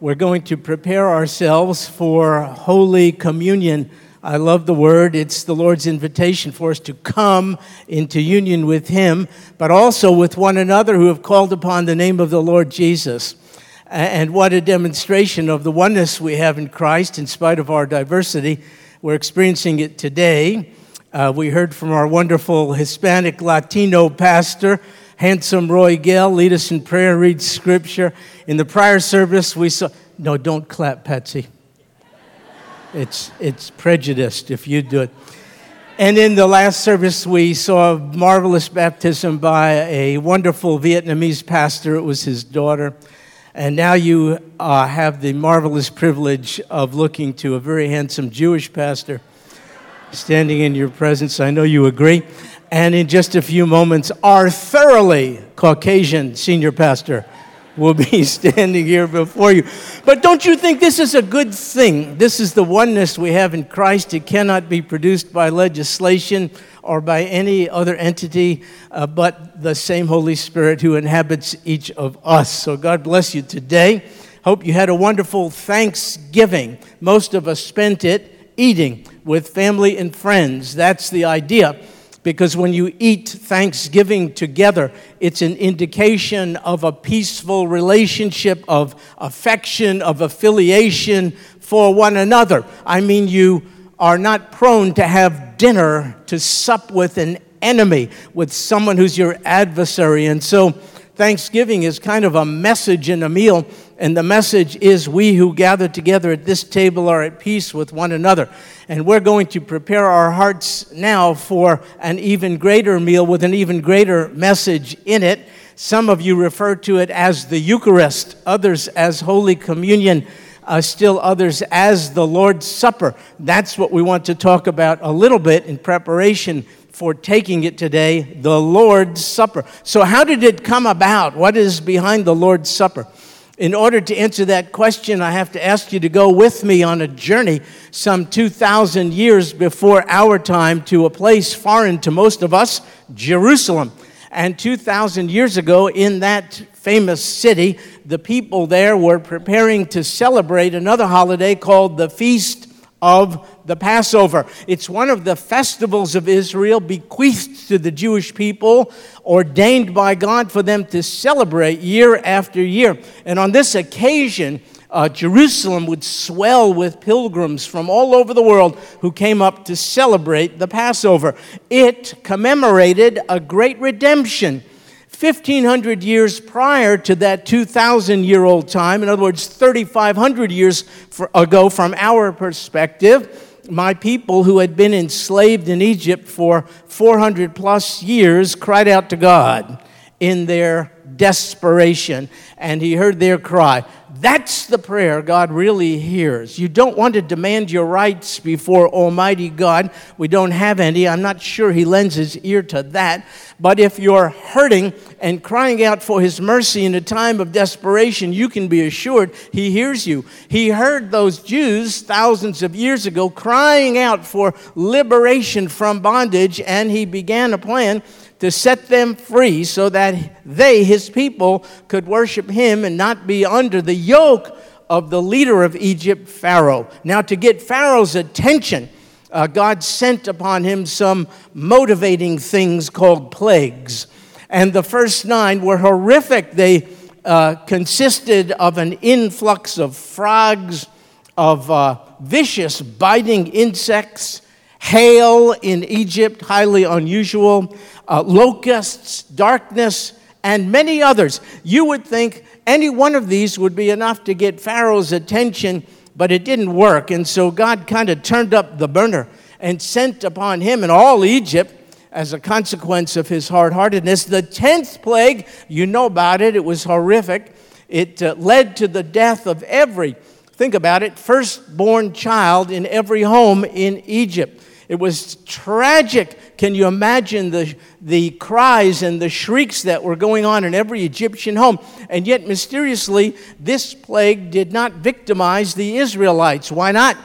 we're going to prepare ourselves for Holy Communion. I love the word. It's the Lord's invitation for us to come into union with Him, but also with one another who have called upon the name of the Lord Jesus. And what a demonstration of the oneness we have in Christ in spite of our diversity. We're experiencing it today. Uh, we heard from our wonderful Hispanic Latino pastor handsome Roy Gale lead us in prayer, and read scripture. In the prior service, we saw, no, don't clap, Patsy. It's, it's prejudiced if you do it. And in the last service, we saw a marvelous baptism by a wonderful Vietnamese pastor. It was his daughter. And now you uh, have the marvelous privilege of looking to a very handsome Jewish pastor standing in your presence. I know you agree and in just a few moments, our thoroughly Caucasian senior pastor will be standing here before you. But don't you think this is a good thing? This is the oneness we have in Christ. It cannot be produced by legislation or by any other entity uh, but the same Holy Spirit who inhabits each of us. So God bless you today. Hope you had a wonderful Thanksgiving. Most of us spent it eating with family and friends. That's the idea because when you eat Thanksgiving together, it's an indication of a peaceful relationship, of affection, of affiliation for one another. I mean, you are not prone to have dinner to sup with an enemy, with someone who's your adversary. And so, Thanksgiving is kind of a message in a meal, and the message is we who gather together at this table are at peace with one another. And we're going to prepare our hearts now for an even greater meal with an even greater message in it. Some of you refer to it as the Eucharist, others as Holy Communion. Uh, still others as the Lord's Supper. That's what we want to talk about a little bit in preparation for taking it today the Lord's Supper. So, how did it come about? What is behind the Lord's Supper? In order to answer that question, I have to ask you to go with me on a journey some 2,000 years before our time to a place foreign to most of us, Jerusalem. And 2,000 years ago, in that famous city, the people there were preparing to celebrate another holiday called the Feast of the Passover. It's one of the festivals of Israel bequeathed to the Jewish people, ordained by God for them to celebrate year after year. And on this occasion, uh, Jerusalem would swell with pilgrims from all over the world who came up to celebrate the Passover. It commemorated a great redemption 1,500 years prior to that 2,000 year old time, in other words, 3,500 years ago from our perspective, my people who had been enslaved in Egypt for 400 plus years cried out to God in their desperation, and He heard their cry. That's the prayer God really hears. You don't want to demand your rights before Almighty God. We don't have any. I'm not sure He lends His ear to that. But if you're hurting and crying out for His mercy in a time of desperation, you can be assured He hears you. He heard those Jews thousands of years ago crying out for liberation from bondage, and He began a plan to set them free so that they, his people, could worship him and not be under the yoke of the leader of Egypt, Pharaoh. Now, to get Pharaoh's attention, uh, God sent upon him some motivating things called plagues. And the first nine were horrific. They uh, consisted of an influx of frogs, of uh, vicious biting insects, hail in Egypt, highly unusual, uh, locusts, darkness, and many others. You would think any one of these would be enough to get Pharaoh's attention, but it didn't work. And so God kind of turned up the burner and sent upon him and all Egypt as a consequence of his hard heartedness. The tenth plague, you know about it, it was horrific. It uh, led to the death of every, think about it, firstborn child in every home in Egypt. It was tragic. Can you imagine the, the cries and the shrieks that were going on in every Egyptian home? And yet, mysteriously, this plague did not victimize the Israelites. Why not?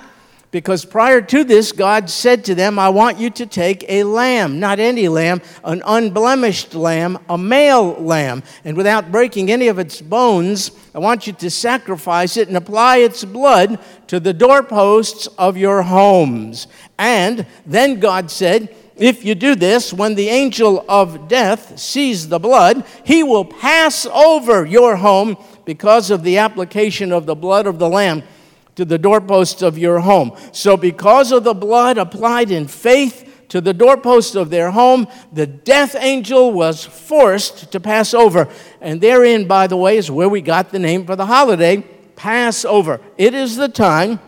Because prior to this, God said to them, I want you to take a lamb, not any lamb, an unblemished lamb, a male lamb. And without breaking any of its bones, I want you to sacrifice it and apply its blood to the doorposts of your homes. And then God said, if you do this, when the angel of death sees the blood, he will pass over your home because of the application of the blood of the Lamb to the doorposts of your home. So, because of the blood applied in faith to the doorposts of their home, the death angel was forced to pass over. And therein, by the way, is where we got the name for the holiday Passover. It is the time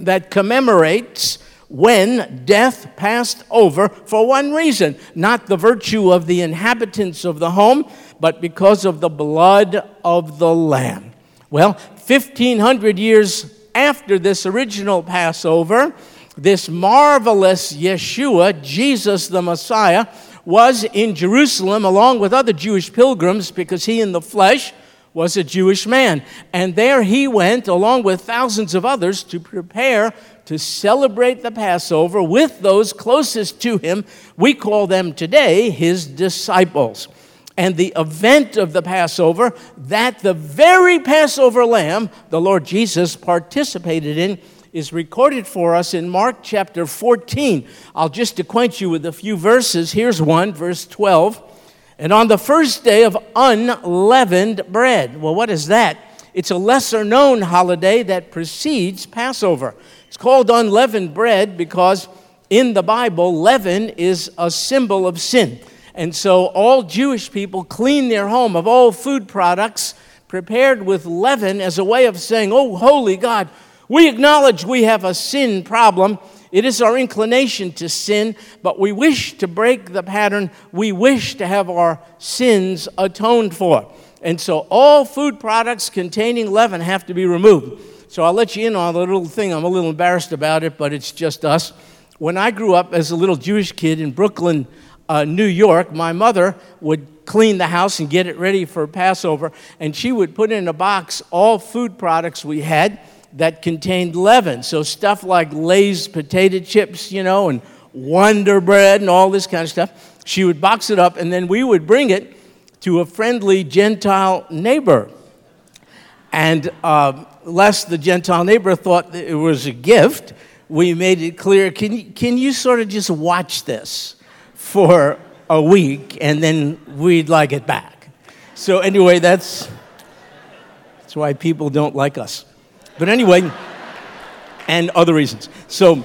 that commemorates when death passed over for one reason not the virtue of the inhabitants of the home, but because of the blood of the Lamb. Well, 1500 years after this original Passover, this marvelous Yeshua, Jesus the Messiah, was in Jerusalem along with other Jewish pilgrims because he in the flesh was a Jewish man. And there he went, along with thousands of others, to prepare to celebrate the Passover with those closest to him. We call them today his disciples. And the event of the Passover, that the very Passover lamb the Lord Jesus participated in, is recorded for us in Mark chapter 14. I'll just acquaint you with a few verses. Here's one, verse 12. And on the first day of unleavened bread. Well, what is that? It's a lesser known holiday that precedes Passover. It's called unleavened bread because in the Bible, leaven is a symbol of sin. And so all Jewish people clean their home of all food products prepared with leaven as a way of saying, Oh, holy God, we acknowledge we have a sin problem. It is our inclination to sin, but we wish to break the pattern. We wish to have our sins atoned for. And so all food products containing leaven have to be removed. So I'll let you in on a little thing. I'm a little embarrassed about it, but it's just us. When I grew up as a little Jewish kid in Brooklyn, uh, New York, my mother would clean the house and get it ready for Passover, and she would put in a box all food products we had that contained leaven. So stuff like Lay's potato chips, you know, and Wonder Bread and all this kind of stuff. She would box it up, and then we would bring it to a friendly Gentile neighbor. And uh, lest the Gentile neighbor thought it was a gift, we made it clear can you, can you sort of just watch this for a week and then we'd like it back? So, anyway, that's, that's why people don't like us. But anyway, and other reasons. So,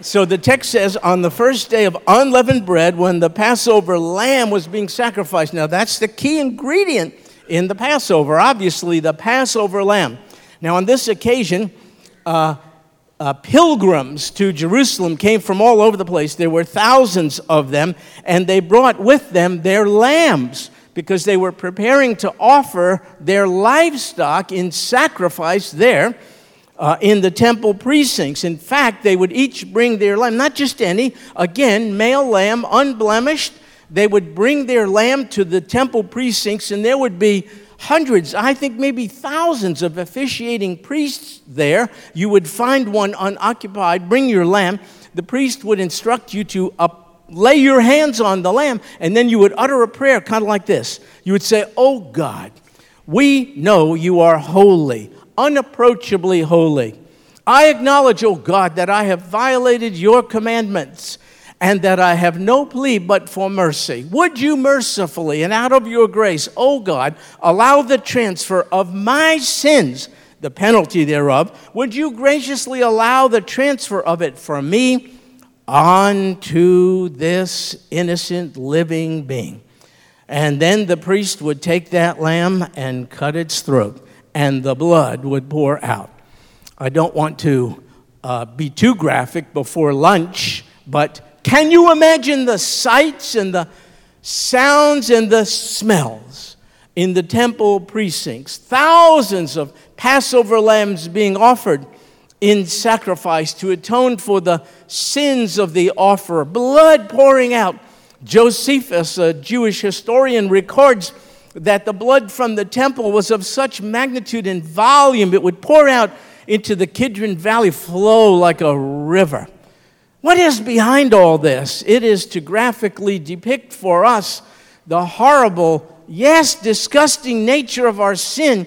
so the text says, on the first day of unleavened bread, when the Passover lamb was being sacrificed. Now, that's the key ingredient in the Passover, obviously, the Passover lamb. Now, on this occasion, uh, uh, pilgrims to Jerusalem came from all over the place. There were thousands of them, and they brought with them their lambs because they were preparing to offer their livestock in sacrifice there uh, in the temple precincts. In fact, they would each bring their lamb, not just any, again, male lamb, unblemished. They would bring their lamb to the temple precincts, and there would be hundreds, I think maybe thousands of officiating priests there. You would find one unoccupied, bring your lamb. The priest would instruct you to up lay your hands on the lamb, and then you would utter a prayer kind of like this. You would say, Oh God, we know you are holy, unapproachably holy. I acknowledge, O oh God, that I have violated your commandments and that I have no plea but for mercy. Would you mercifully and out of your grace, O God, allow the transfer of my sins, the penalty thereof? Would you graciously allow the transfer of it from me? onto this innocent living being. And then the priest would take that lamb and cut its throat, and the blood would pour out. I don't want to uh, be too graphic before lunch, but can you imagine the sights and the sounds and the smells in the temple precincts? Thousands of Passover lambs being offered in sacrifice to atone for the sins of the offerer, blood pouring out. Josephus, a Jewish historian, records that the blood from the temple was of such magnitude and volume, it would pour out into the Kidron Valley flow like a river. What is behind all this? It is to graphically depict for us the horrible, yes, disgusting nature of our sin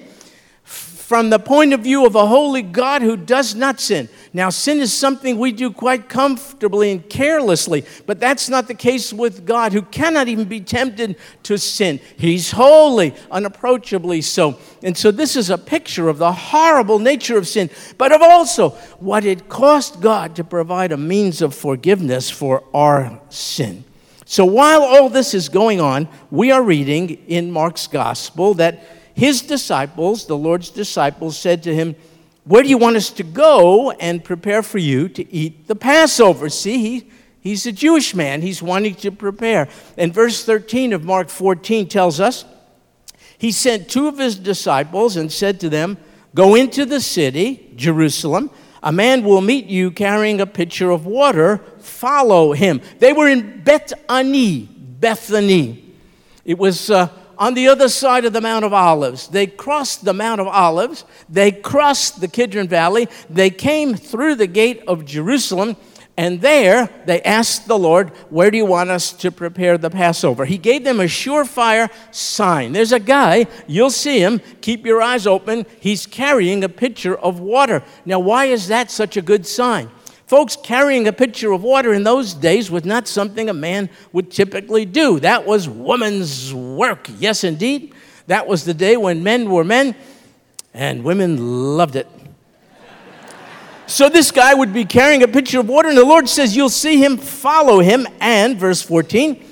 from the point of view of a holy God who does not sin. Now, sin is something we do quite comfortably and carelessly, but that's not the case with God, who cannot even be tempted to sin. He's holy, unapproachably so. And so, this is a picture of the horrible nature of sin, but of also what it cost God to provide a means of forgiveness for our sin. So, while all this is going on, we are reading in Mark's gospel that his disciples, the Lord's disciples, said to him, Where do you want us to go and prepare for you to eat the Passover? See, he, he's a Jewish man. He's wanting to prepare. And verse 13 of Mark 14 tells us, He sent two of his disciples and said to them, Go into the city, Jerusalem. A man will meet you carrying a pitcher of water. Follow him. They were in Bethany, Bethany. It was uh, on the other side of the Mount of Olives. They crossed the Mount of Olives, they crossed the Kidron Valley, they came through the gate of Jerusalem, and there they asked the Lord, Where do you want us to prepare the Passover? He gave them a surefire sign. There's a guy, you'll see him, keep your eyes open. He's carrying a pitcher of water. Now, why is that such a good sign? Folks, carrying a pitcher of water in those days was not something a man would typically do. That was woman's work. Yes, indeed. That was the day when men were men and women loved it. So this guy would be carrying a pitcher of water, and the Lord says, You'll see him, follow him. And, verse 14,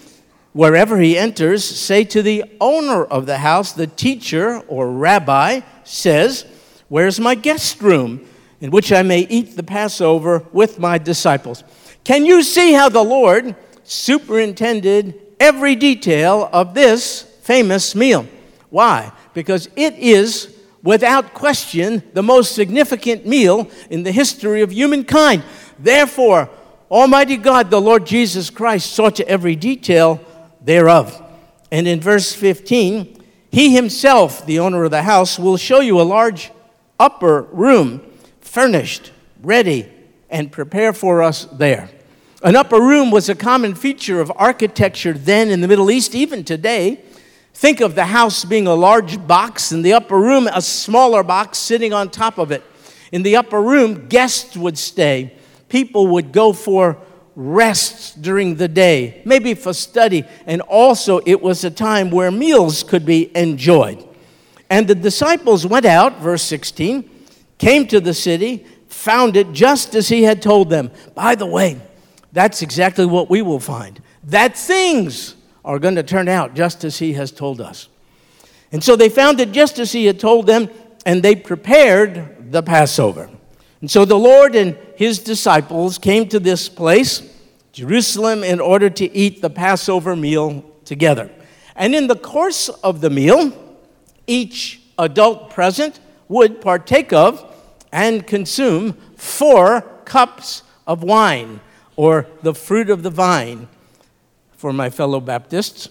wherever he enters, say to the owner of the house, the teacher or rabbi says, Where's my guest room? In which I may eat the Passover with my disciples. Can you see how the Lord superintended every detail of this famous meal? Why? Because it is, without question, the most significant meal in the history of humankind. Therefore, Almighty God, the Lord Jesus Christ, saw to every detail thereof. And in verse 15, he himself, the owner of the house, will show you a large upper room furnished, ready, and prepare for us there. An upper room was a common feature of architecture then in the Middle East, even today. Think of the house being a large box, and the upper room a smaller box sitting on top of it. In the upper room, guests would stay. People would go for rests during the day, maybe for study, and also it was a time where meals could be enjoyed. And the disciples went out, verse 16 came to the city, found it just as he had told them. By the way, that's exactly what we will find. That things are going to turn out just as he has told us. And so they found it just as he had told them, and they prepared the Passover. And so the Lord and his disciples came to this place, Jerusalem, in order to eat the Passover meal together. And in the course of the meal, each adult present would partake of and consume four cups of wine, or the fruit of the vine, for my fellow Baptists.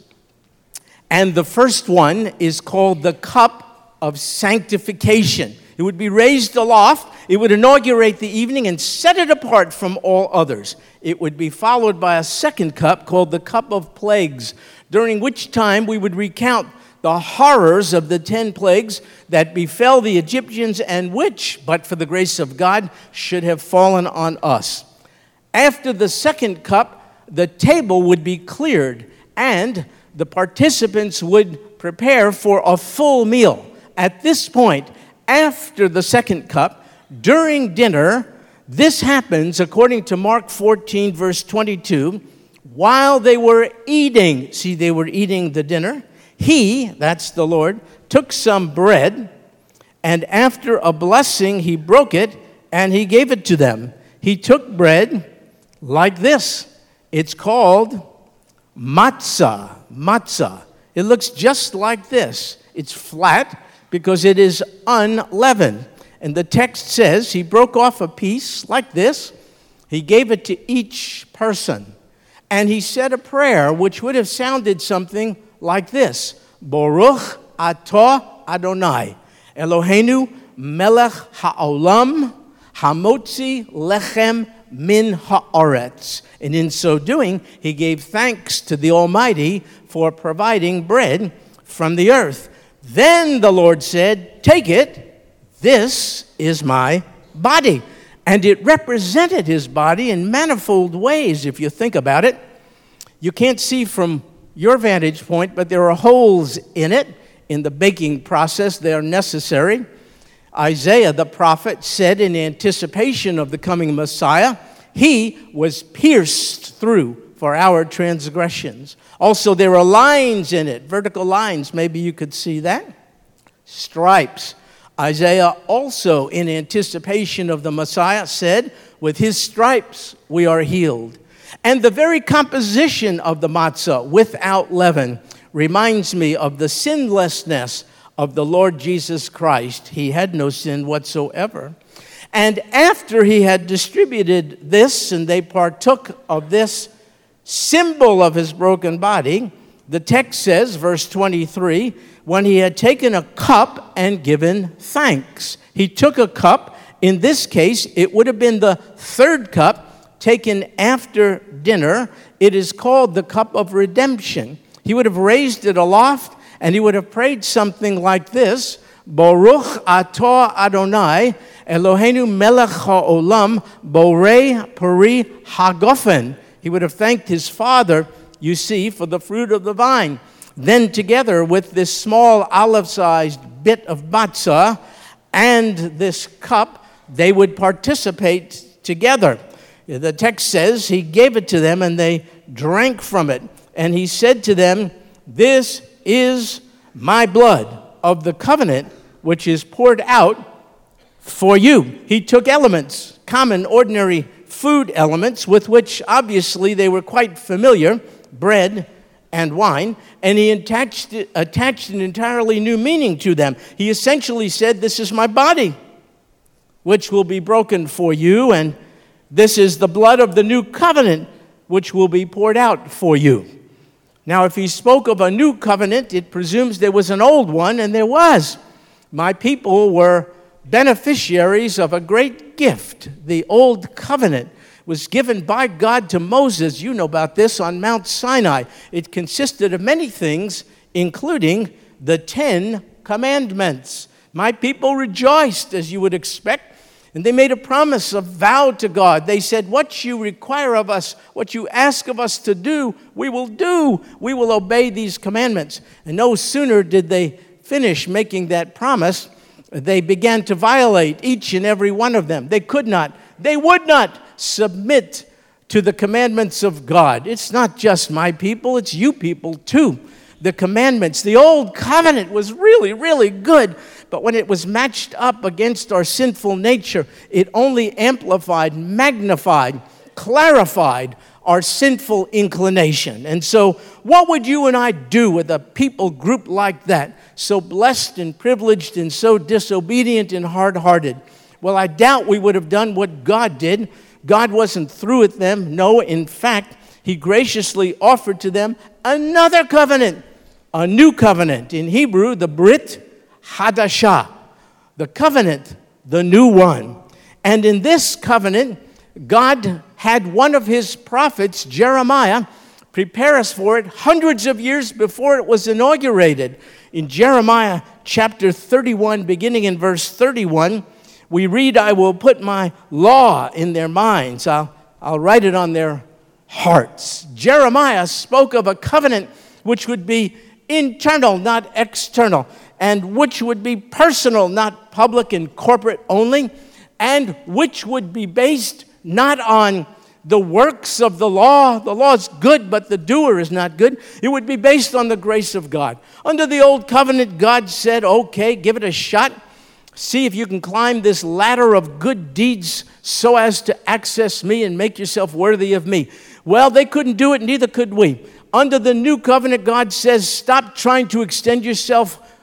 And the first one is called the cup of sanctification. It would be raised aloft, it would inaugurate the evening and set it apart from all others. It would be followed by a second cup called the cup of plagues, during which time we would recount the horrors of the ten plagues that befell the Egyptians and which, but for the grace of God, should have fallen on us. After the second cup, the table would be cleared and the participants would prepare for a full meal. At this point, after the second cup, during dinner, this happens according to Mark 14, verse 22. While they were eating, see, they were eating the dinner he, that's the Lord, took some bread, and after a blessing, he broke it and he gave it to them. He took bread like this. It's called matzah. Matzah. It looks just like this. It's flat because it is unleavened. And the text says he broke off a piece like this. He gave it to each person. And he said a prayer which would have sounded something like this Baruch atah Adonai, Eloheinu Melech Ha'olam Hamotzi Lechem Min Haaretz. And in so doing, he gave thanks to the Almighty for providing bread from the earth. Then the Lord said, Take it, this is my body. And it represented his body in manifold ways, if you think about it. You can't see from your vantage point, but there are holes in it in the baking process. They are necessary. Isaiah the prophet said in anticipation of the coming Messiah, He was pierced through for our transgressions. Also, there are lines in it, vertical lines. Maybe you could see that. Stripes. Isaiah also, in anticipation of the Messiah, said, With his stripes we are healed. And the very composition of the matzah without leaven reminds me of the sinlessness of the Lord Jesus Christ. He had no sin whatsoever. And after he had distributed this and they partook of this symbol of his broken body, the text says, verse 23, when he had taken a cup and given thanks. He took a cup. In this case, it would have been the third cup taken after dinner. It is called the cup of redemption. He would have raised it aloft and he would have prayed something like this Baruch atah Adonai, Eloheinu melech ha'olam, borei peri hagofen. He would have thanked his father, you see, for the fruit of the vine. Then, together with this small olive sized bit of matzah and this cup, they would participate together. The text says he gave it to them and they drank from it. And he said to them, This is my blood of the covenant, which is poured out for you. He took elements, common, ordinary food elements, with which obviously they were quite familiar bread, and wine, and he attached, attached an entirely new meaning to them. He essentially said, This is my body, which will be broken for you, and this is the blood of the new covenant, which will be poured out for you. Now, if he spoke of a new covenant, it presumes there was an old one, and there was. My people were beneficiaries of a great gift, the old covenant was given by God to Moses. You know about this on Mount Sinai. It consisted of many things, including the Ten Commandments. My people rejoiced, as you would expect, and they made a promise, a vow to God. They said, What you require of us, what you ask of us to do, we will do. We will obey these commandments. And no sooner did they finish making that promise, they began to violate each and every one of them. They could not, they would not submit to the commandments of God. It's not just my people, it's you people too. The commandments, the old covenant was really, really good, but when it was matched up against our sinful nature, it only amplified, magnified, clarified our sinful inclination. And so, what would you and I do with a people group like that, so blessed and privileged and so disobedient and hard hearted? Well, I doubt we would have done what God did God wasn't through with them. No, in fact, He graciously offered to them another covenant, a new covenant. In Hebrew, the Brit Hadashah, the covenant, the new one. And in this covenant, God had one of His prophets, Jeremiah, prepare us for it hundreds of years before it was inaugurated. In Jeremiah chapter 31, beginning in verse 31, we read, I will put my law in their minds, I'll, I'll write it on their hearts. Jeremiah spoke of a covenant which would be internal, not external, and which would be personal, not public and corporate only, and which would be based not on the works of the law. The law is good, but the doer is not good. It would be based on the grace of God. Under the old covenant, God said, okay, give it a shot. See if you can climb this ladder of good deeds so as to access me and make yourself worthy of me. Well, they couldn't do it, neither could we. Under the new covenant, God says, Stop trying to extend yourself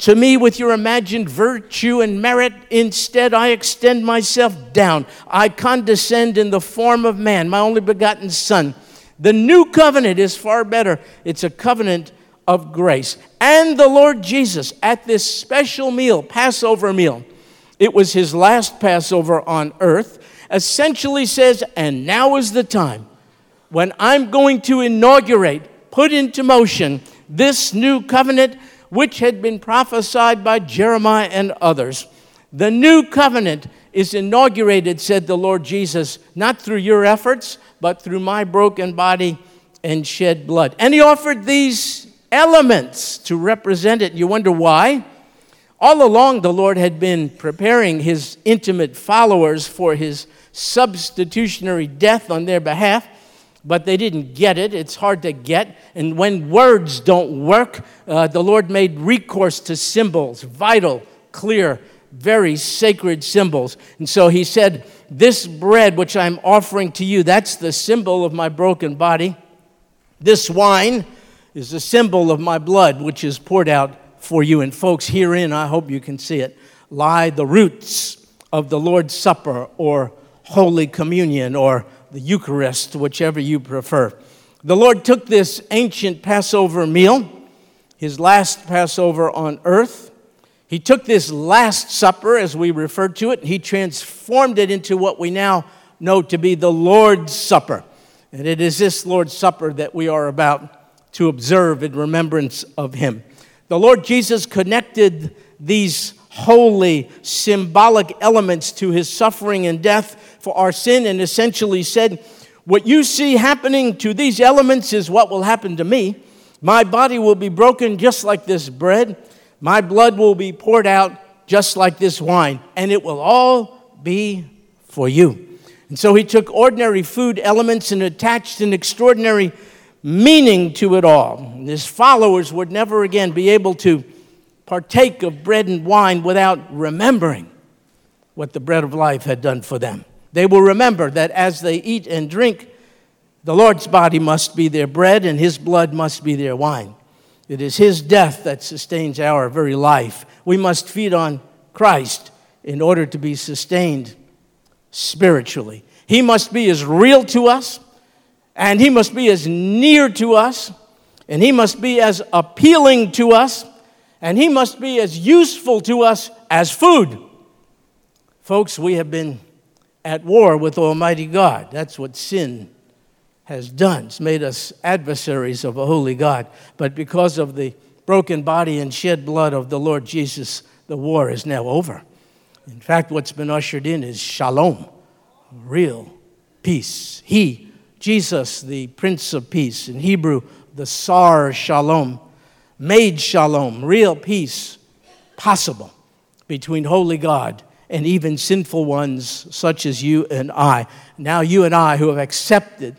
to me with your imagined virtue and merit. Instead, I extend myself down. I condescend in the form of man, my only begotten Son. The new covenant is far better. It's a covenant of grace. And the Lord Jesus, at this special meal, Passover meal, It was his last Passover on earth. Essentially says, and now is the time when I'm going to inaugurate, put into motion this new covenant which had been prophesied by Jeremiah and others. The new covenant is inaugurated, said the Lord Jesus, not through your efforts, but through my broken body and shed blood. And he offered these elements to represent it. You wonder why? All along, the Lord had been preparing his intimate followers for his substitutionary death on their behalf, but they didn't get it. It's hard to get. And when words don't work, uh, the Lord made recourse to symbols, vital, clear, very sacred symbols. And so he said, This bread which I'm offering to you, that's the symbol of my broken body. This wine is the symbol of my blood, which is poured out for you. And folks, herein, I hope you can see it, lie the roots of the Lord's Supper or Holy Communion or the Eucharist, whichever you prefer. The Lord took this ancient Passover meal, his last Passover on earth. He took this Last Supper, as we refer to it, and he transformed it into what we now know to be the Lord's Supper. And it is this Lord's Supper that we are about to observe in remembrance of him. The Lord Jesus connected these holy, symbolic elements to his suffering and death for our sin and essentially said, What you see happening to these elements is what will happen to me. My body will be broken just like this bread, my blood will be poured out just like this wine, and it will all be for you. And so he took ordinary food elements and attached an extraordinary meaning to it all. His followers would never again be able to partake of bread and wine without remembering what the bread of life had done for them. They will remember that as they eat and drink, the Lord's body must be their bread and his blood must be their wine. It is his death that sustains our very life. We must feed on Christ in order to be sustained spiritually. He must be as real to us and He must be as near to us, and He must be as appealing to us, and He must be as useful to us as food. Folks, we have been at war with Almighty God. That's what sin has done. It's made us adversaries of a holy God. But because of the broken body and shed blood of the Lord Jesus, the war is now over. In fact, what's been ushered in is shalom, real peace. He Jesus, the Prince of Peace, in Hebrew, the Sar Shalom, made shalom, real peace, possible between holy God and even sinful ones such as you and I. Now, you and I, who have accepted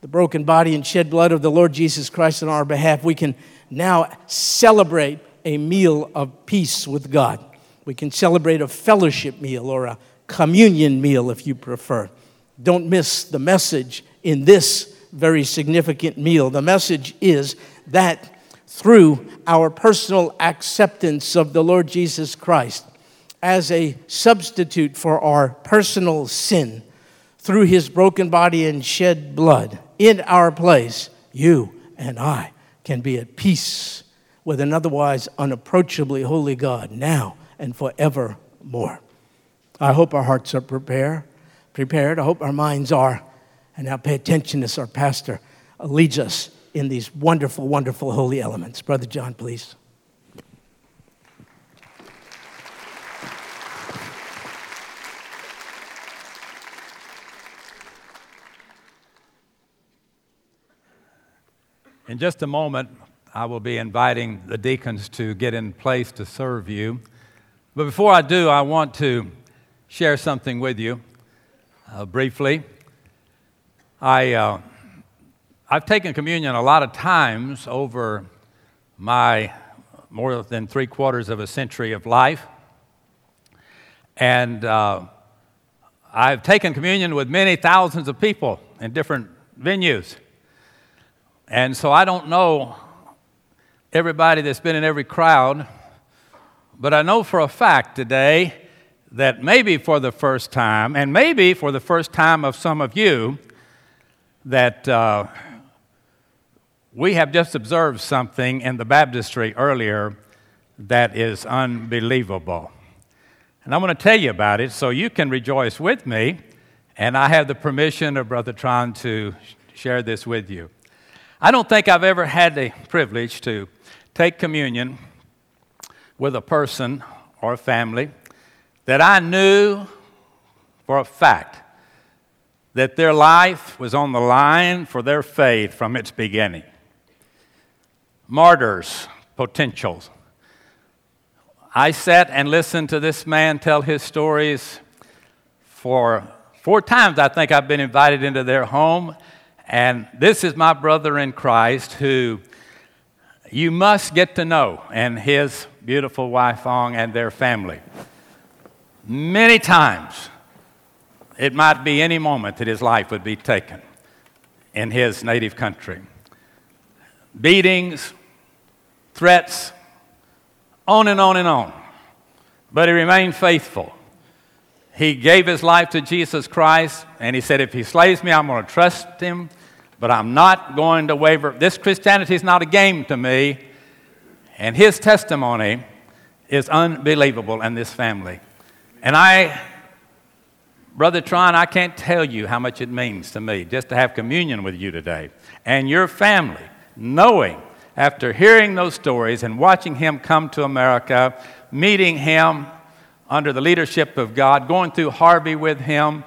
the broken body and shed blood of the Lord Jesus Christ on our behalf, we can now celebrate a meal of peace with God. We can celebrate a fellowship meal or a communion meal if you prefer. Don't miss the message in this very significant meal. The message is that through our personal acceptance of the Lord Jesus Christ as a substitute for our personal sin, through his broken body and shed blood in our place, you and I can be at peace with an otherwise unapproachably holy God now and forevermore. I hope our hearts are prepared. Prepared. I hope our minds are and now pay attention as our pastor leads us in these wonderful, wonderful holy elements. Brother John, please. In just a moment, I will be inviting the deacons to get in place to serve you. But before I do, I want to share something with you uh, briefly. I, uh, I've taken communion a lot of times over my more than three quarters of a century of life. And uh, I've taken communion with many thousands of people in different venues. And so I don't know everybody that's been in every crowd, but I know for a fact today that maybe for the first time, and maybe for the first time of some of you, that uh, we have just observed something in the baptistry earlier that is unbelievable. And I'm going to tell you about it so you can rejoice with me. And I have the permission of Brother Tron to share this with you. I don't think I've ever had the privilege to take communion with a person or a family that I knew for a fact that their life was on the line for their faith from its beginning. Martyrs, potentials. I sat and listened to this man tell his stories for four times. I think I've been invited into their home. And this is my brother in Christ who you must get to know, and his beautiful wife, Ong, and their family. Many times, it might be any moment that his life would be taken in his native country. Beatings, threats, on and on and on. But he remained faithful. He gave his life to Jesus Christ, and he said, If he slays me, I'm going to trust him but I'm not going to waver. This Christianity is not a game to me. And his testimony is unbelievable in this family. And I, Brother Tron, I can't tell you how much it means to me just to have communion with you today and your family, knowing after hearing those stories and watching him come to America, meeting him under the leadership of God, going through Harvey with him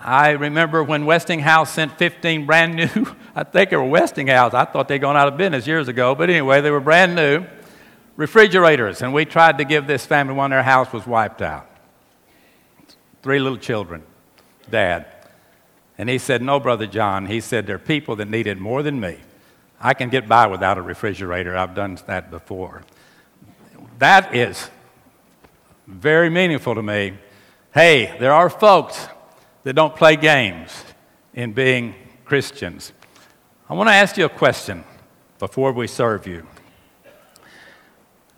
I remember when Westinghouse sent 15 brand new, I think they were Westinghouse. I thought they'd gone out of business years ago, but anyway, they were brand new refrigerators, and we tried to give this family one. Their house was wiped out. Three little children, dad. And he said, No, Brother John. He said, There are people that need it more than me. I can get by without a refrigerator. I've done that before. That is very meaningful to me. Hey, there are folks that don't play games in being Christians. I want to ask you a question before we serve you.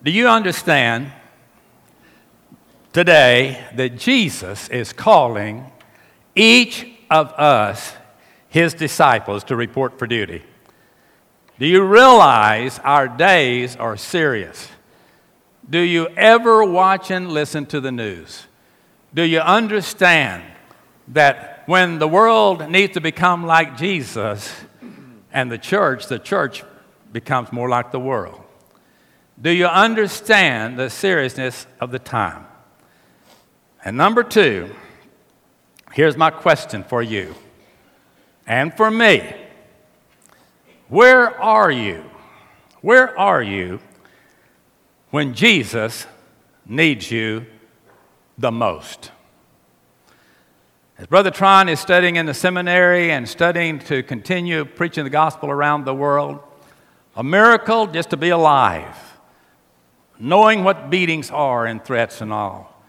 Do you understand today that Jesus is calling each of us, his disciples, to report for duty? Do you realize our days are serious? Do you ever watch and listen to the news? Do you understand that when the world needs to become like Jesus and the church, the church becomes more like the world. Do you understand the seriousness of the time? And number two, here's my question for you and for me Where are you? Where are you when Jesus needs you the most? As Brother Tron is studying in the seminary and studying to continue preaching the gospel around the world, a miracle just to be alive, knowing what beatings are and threats and all.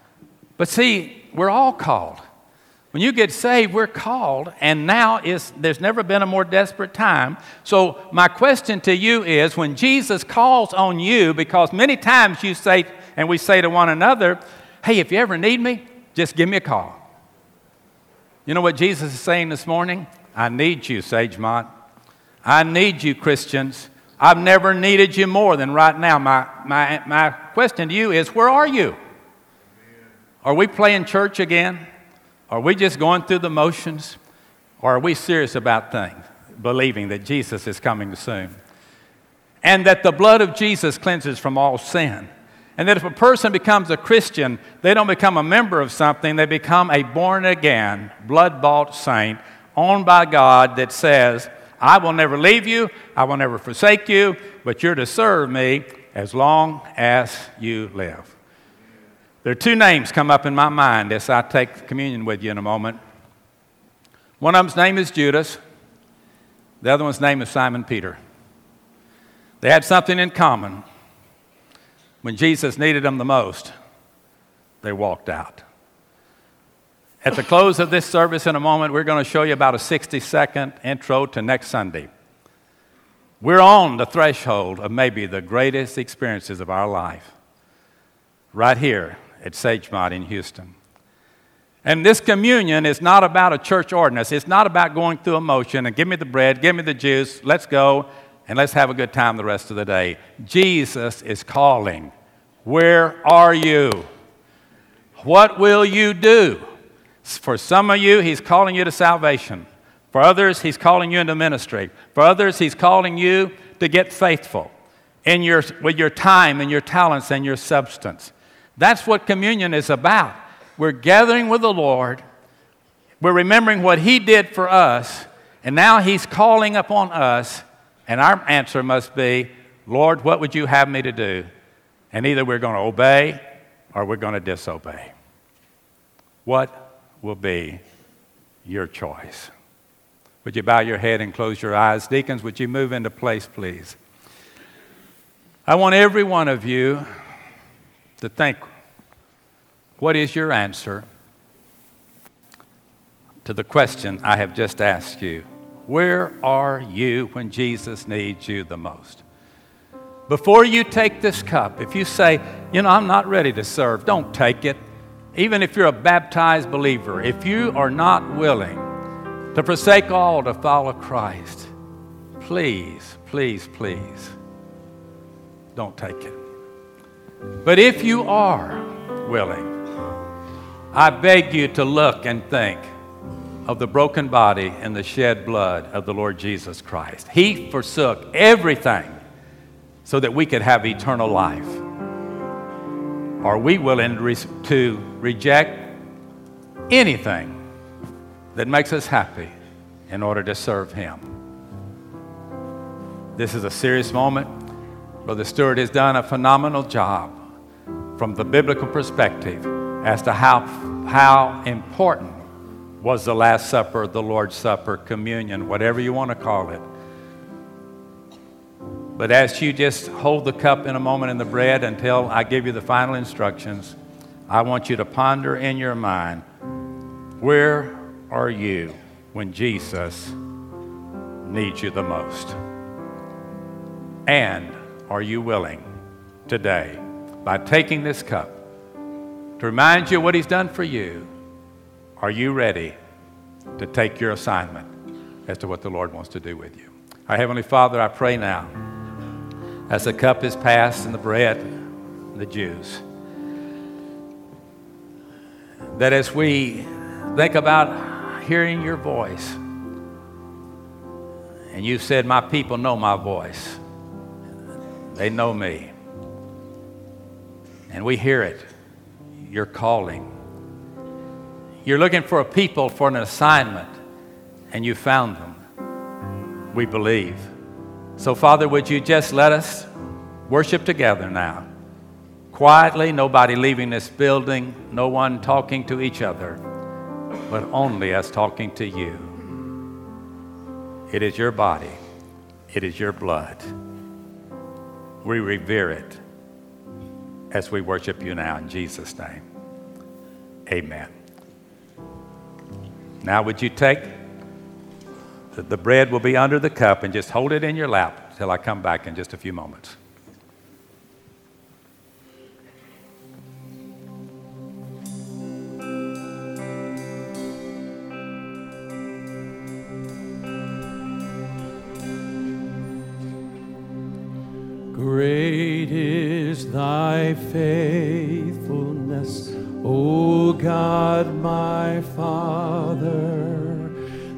But see, we're all called. When you get saved, we're called, and now is there's never been a more desperate time. So my question to you is when Jesus calls on you, because many times you say, and we say to one another, hey, if you ever need me, just give me a call. You know what Jesus is saying this morning? I need you, Sagemont. I need you, Christians. I've never needed you more than right now. My, my, my question to you is where are you? Are we playing church again? Are we just going through the motions? Or are we serious about things, believing that Jesus is coming soon? And that the blood of Jesus cleanses from all sin. And that if a person becomes a Christian, they don't become a member of something, they become a born again, blood bought saint owned by God that says, I will never leave you, I will never forsake you, but you're to serve me as long as you live. There are two names come up in my mind as I take communion with you in a moment. One of them's name is Judas, the other one's name is Simon Peter. They had something in common when Jesus needed them the most, they walked out. At the close of this service, in a moment, we're going to show you about a 60 second intro to next Sunday. We're on the threshold of maybe the greatest experiences of our life, right here at Sagemont in Houston. And this communion is not about a church ordinance. It's not about going through a motion and give me the bread, give me the juice, let's go and let's have a good time the rest of the day. Jesus is calling. Where are you? What will you do? For some of you, He's calling you to salvation. For others, He's calling you into ministry. For others, He's calling you to get faithful in your, with your time and your talents and your substance. That's what communion is about. We're gathering with the Lord, we're remembering what He did for us, and now He's calling upon us, and our answer must be, Lord, what would you have me to do? And either we're going to obey or we're going to disobey. What will be your choice? Would you bow your head and close your eyes? Deacons, would you move into place, please? I want every one of you to think what is your answer to the question I have just asked you? Where are you when Jesus needs you the most? Before you take this cup, if you say, you know, I'm not ready to serve, don't take it. Even if you're a baptized believer, if you are not willing to forsake all to follow Christ, please, please, please, don't take it. But if you are willing, I beg you to look and think of the broken body and the shed blood of the Lord Jesus Christ. He forsook everything so that we could have eternal life. Are we willing to reject anything that makes us happy in order to serve Him? This is a serious moment. Brother Stuart has done a phenomenal job from the biblical perspective as to how, how important was the Last Supper, the Lord's Supper, communion, whatever you want to call it. But as you just hold the cup in a moment and the bread until I give you the final instructions, I want you to ponder in your mind where are you when Jesus needs you the most? And are you willing today, by taking this cup, to remind you what He's done for you? Are you ready to take your assignment as to what the Lord wants to do with you? Our Heavenly Father, I pray now as the cup is passed and the bread, and the juice. That as we think about hearing your voice, and you said, My people know my voice, they know me. And we hear it. You're calling. You're looking for a people for an assignment, and you found them. We believe. So, Father, would you just let us worship together now? Quietly, nobody leaving this building, no one talking to each other, but only us talking to you. It is your body, it is your blood. We revere it as we worship you now in Jesus' name. Amen. Now, would you take the bread will be under the cup and just hold it in your lap till I come back in just a few moments. Great is thy faithfulness, O God my Father.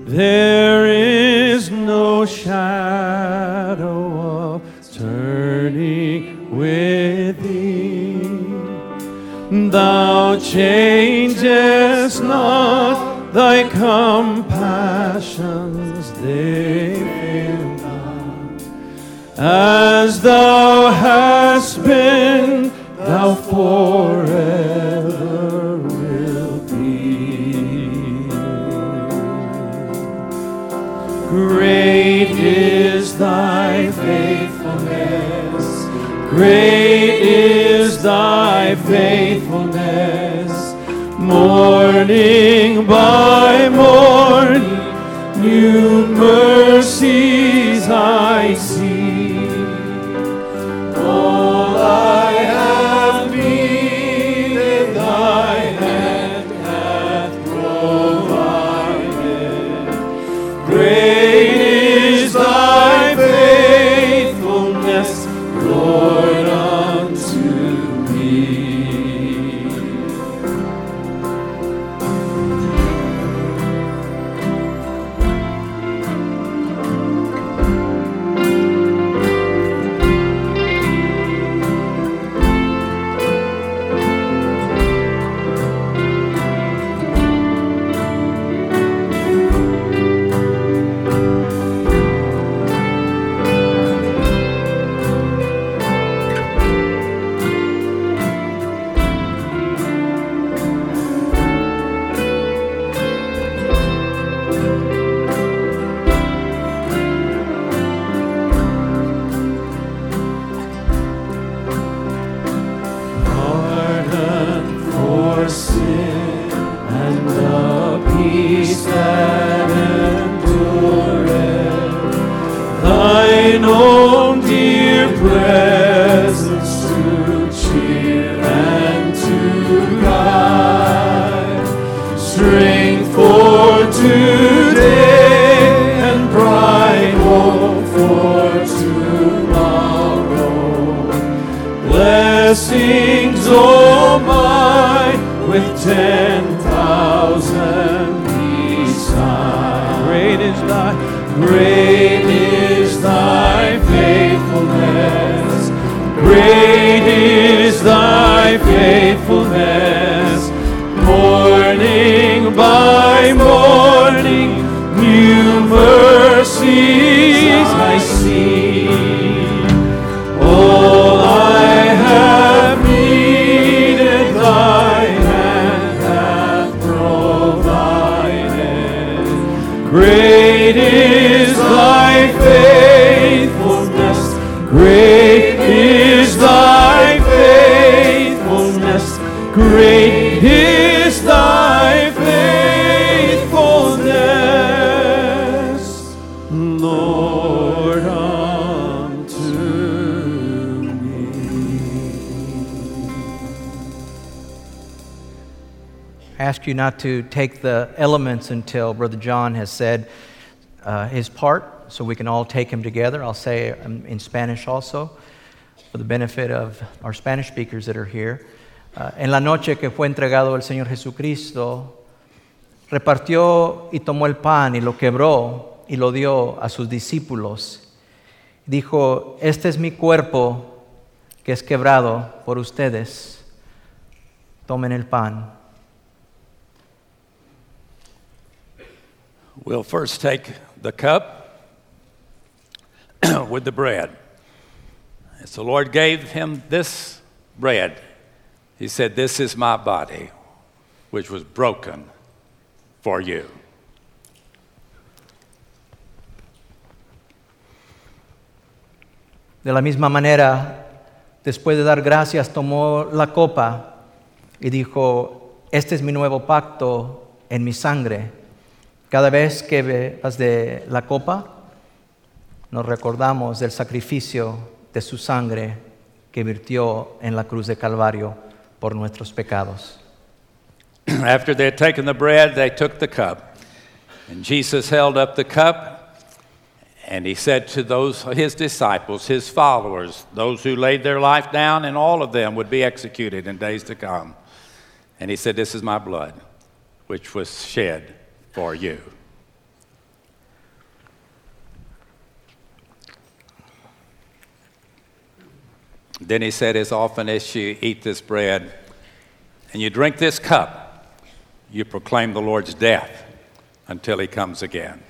There is no shadow of turning with thee. Thou changest not thy compassions, they. As thou hast been, I ask you not to take the elements until Brother John has said uh, his part, so we can all take him together. I'll say um, in Spanish also, for the benefit of our Spanish speakers that are here. Uh, en la noche que fue entregado el Señor Jesucristo, repartió y tomó el pan y lo quebró y lo dio a sus discípulos. Dijo, este es mi cuerpo que es quebrado por ustedes. Tomen el pan. We'll first take the cup with the bread. As the Lord gave him this bread, he said, This is my body, which was broken for you. De la misma manera, después de dar gracias, tomó la copa y dijo, este es mi nuevo pacto en mi sangre. Cada vez que bebas de la copa, nos recordamos del sacrificio de su sangre que virtió en la cruz de Calvario por nuestros pecados. After they had taken the bread, they took the cup. And Jesus held up the cup, and he said to those, his disciples, his followers, those who laid their life down, and all of them would be executed in days to come. And he said, This is my blood, which was shed for you. Then he said, As often as you eat this bread and you drink this cup, you proclaim the Lord's death until he comes again.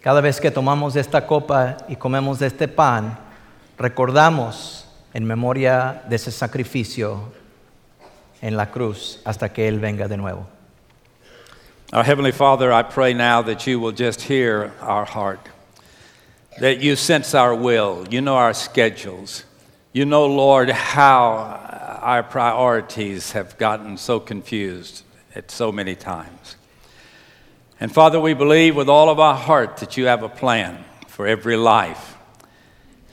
Cada vez que tomamos esta copa y comemos este pan, recordamos en memoria de ese sacrificio en la cruz hasta que Él venga de nuevo. Our Heavenly Father, I pray now that you will just hear our heart, that you sense our will, you know our schedules. You know, Lord, how our priorities have gotten so confused at so many times. And Father, we believe with all of our heart that you have a plan for every life.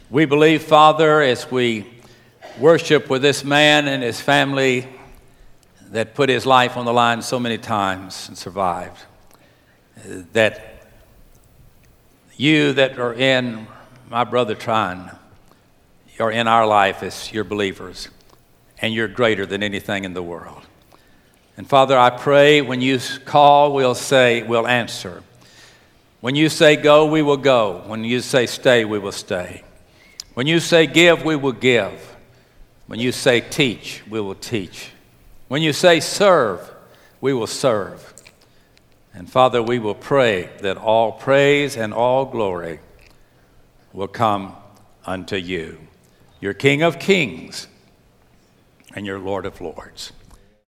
We believe, Father, as we worship with this man and his family that put his life on the line so many times and survived, that you that are in my brother Trine are in our life as your believers, and you're greater than anything in the world. And Father, I pray when you call, we'll say, we'll answer. When you say go, we will go. When you say stay, we will stay. When you say give, we will give. When you say teach, we will teach. When you say serve, we will serve. And Father, we will pray that all praise and all glory will come unto you. You're King of kings and you're Lord of lords.